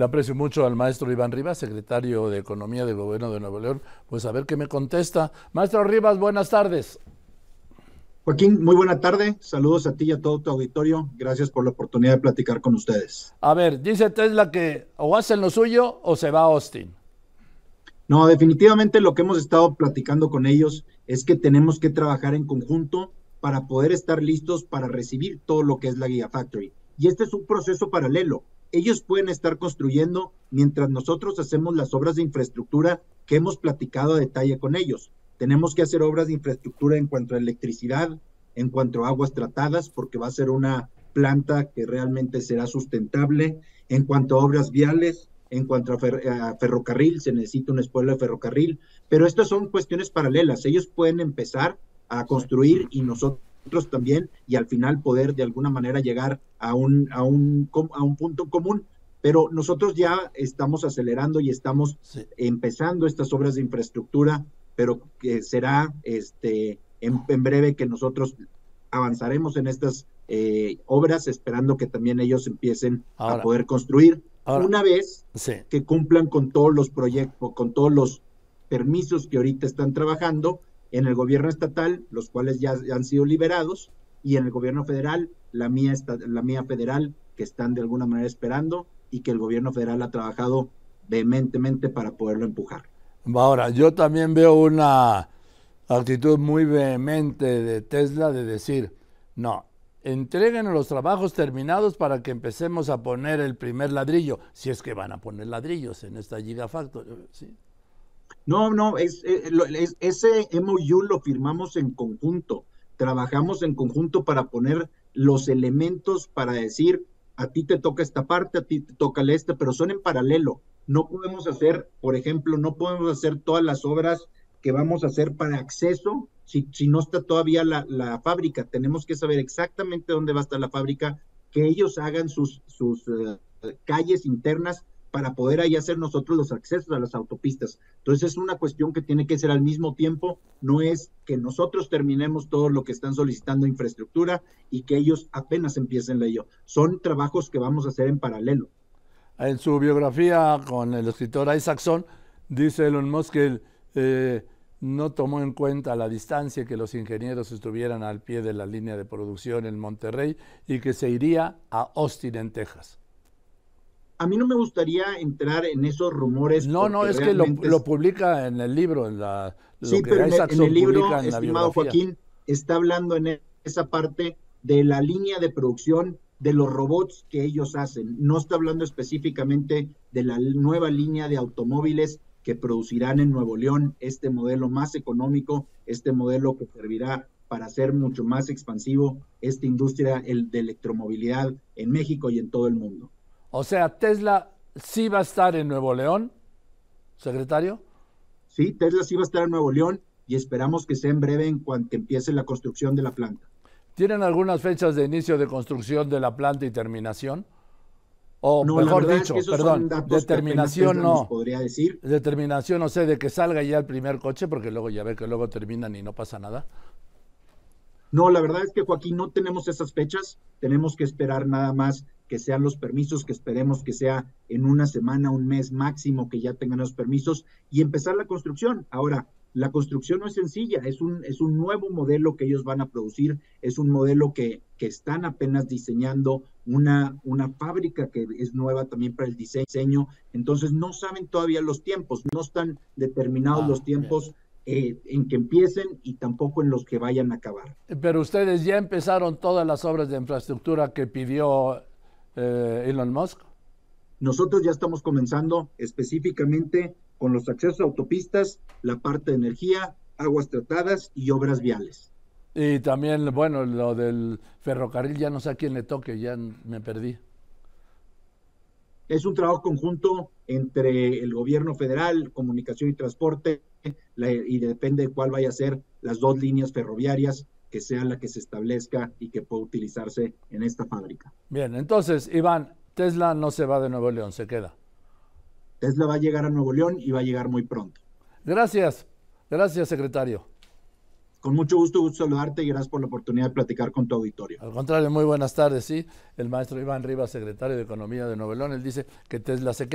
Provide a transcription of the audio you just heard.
Le aprecio mucho al maestro Iván Rivas, secretario de Economía del Gobierno de Nuevo León. Pues a ver qué me contesta. Maestro Rivas, buenas tardes. Joaquín, muy buena tarde. Saludos a ti y a todo tu auditorio. Gracias por la oportunidad de platicar con ustedes. A ver, dice Tesla que o hacen lo suyo o se va a Austin. No, definitivamente lo que hemos estado platicando con ellos es que tenemos que trabajar en conjunto para poder estar listos para recibir todo lo que es la Guía Factory. Y este es un proceso paralelo ellos pueden estar construyendo mientras nosotros hacemos las obras de infraestructura que hemos platicado a detalle con ellos. Tenemos que hacer obras de infraestructura en cuanto a electricidad, en cuanto a aguas tratadas, porque va a ser una planta que realmente será sustentable, en cuanto a obras viales, en cuanto a, ferrocarril, se necesita un espuelo de ferrocarril, pero estas son cuestiones paralelas. Ellos pueden empezar a construir y nosotros también y al final poder de alguna manera llegar a un, a un, a un punto común. Pero nosotros ya estamos acelerando y estamos empezando estas obras de infraestructura, pero que será este, en, breve que nosotros avanzaremos en estas eh, obras, esperando que también ellos empiecen a poder construir. una vez que cumplan con todos los proyectos, con todos los permisos que ahorita están trabajando, en el gobierno estatal, los cuales ya han sido liberados, y en el gobierno federal, la mía, la mía federal, que están de alguna manera esperando y que el gobierno federal ha trabajado vehementemente para poderlo empujar. Ahora, yo también veo una actitud muy vehemente de Tesla de decir, no, entreguen los trabajos terminados para que empecemos a poner el primer ladrillo, si es que van a poner ladrillos en esta Gigafactory. ¿sí? No, no, es, eh, es, ese MOU lo firmamos en conjunto. Trabajamos en conjunto para poner los elementos para decir, a ti te toca esta parte, a ti te toca el este, pero son en paralelo. No podemos hacer, por ejemplo, no podemos hacer todas las obras que vamos a hacer para acceso si, si no está todavía la, la, fábrica. Tenemos que saber exactamente dónde va a estar la fábrica, que ellos hagan sus, sus eh, calles internas para poder ahí hacer nosotros los accesos a las autopistas. Entonces es una cuestión que tiene que ser al mismo tiempo, no es que nosotros terminemos todo lo que están solicitando infraestructura y que ellos apenas empiecen ello. Son trabajos que vamos a hacer en paralelo. En su biografía con el escritor Isaacson, dice Elon Musk que eh, no tomó en cuenta la distancia que los ingenieros estuvieran al pie de la línea de producción en Monterrey y que se iría a Austin, en Texas a mí no me gustaría entrar en esos rumores. No, no, es que lo, publica en el libro, en la. sí, pero en el, libro, estimado Joaquín, está hablando en esa parte de la línea de producción de los robots que ellos hacen. No está hablando específicamente de la nueva línea de automóviles que producirán en Nuevo León, este modelo más económico, este modelo que servirá para hacer mucho más expansivo esta industria el de electromovilidad en México y en todo el mundo. O sea, Tesla sí va a estar en Nuevo León, secretario. Sí, Tesla sí va a estar en Nuevo León y esperamos que sea en breve en cuanto empiece la construcción de la planta. ¿Tienen algunas fechas de inicio de construcción de la planta y terminación? O mejor dicho, perdón, determinación no. Podría decir. Determinación, no sé, de que salga ya el primer coche, porque luego ya ve que luego terminan y no pasa nada. No, la verdad es que Joaquín, no tenemos esas fechas, tenemos que esperar nada más que sean los permisos, que esperemos que sea en una semana, un mes máximo que ya tengan los permisos y empezar la construcción. Ahora, la construcción no es sencilla, es un, es un nuevo modelo que ellos van a producir, es un modelo que, que están apenas diseñando, una, una fábrica que es nueva también para el diseño, entonces no saben todavía los tiempos, no están determinados ah, los tiempos. Eh, en que empiecen y tampoco en los que vayan a acabar. Pero ustedes ya empezaron todas las obras de infraestructura que pidió eh, Elon Musk? Nosotros ya estamos comenzando específicamente con los accesos a autopistas, la parte de energía, aguas tratadas y obras viales. Y también, bueno, lo del ferrocarril, ya no sé a quién le toque, ya me perdí. Es un trabajo conjunto entre el gobierno federal, comunicación y transporte, y depende de cuál vaya a ser las dos líneas ferroviarias que sea la que se establezca y que pueda utilizarse en esta fábrica. Bien, entonces, Iván, Tesla no se va de Nuevo León, se queda. Tesla va a llegar a Nuevo León y va a llegar muy pronto. Gracias, gracias, secretario. Con mucho gusto, gusto saludarte y gracias por la oportunidad de platicar con tu auditorio. Al contrario, muy buenas tardes, sí. El maestro Iván Rivas, secretario de Economía de Nuevo León, él dice que Tesla se queda.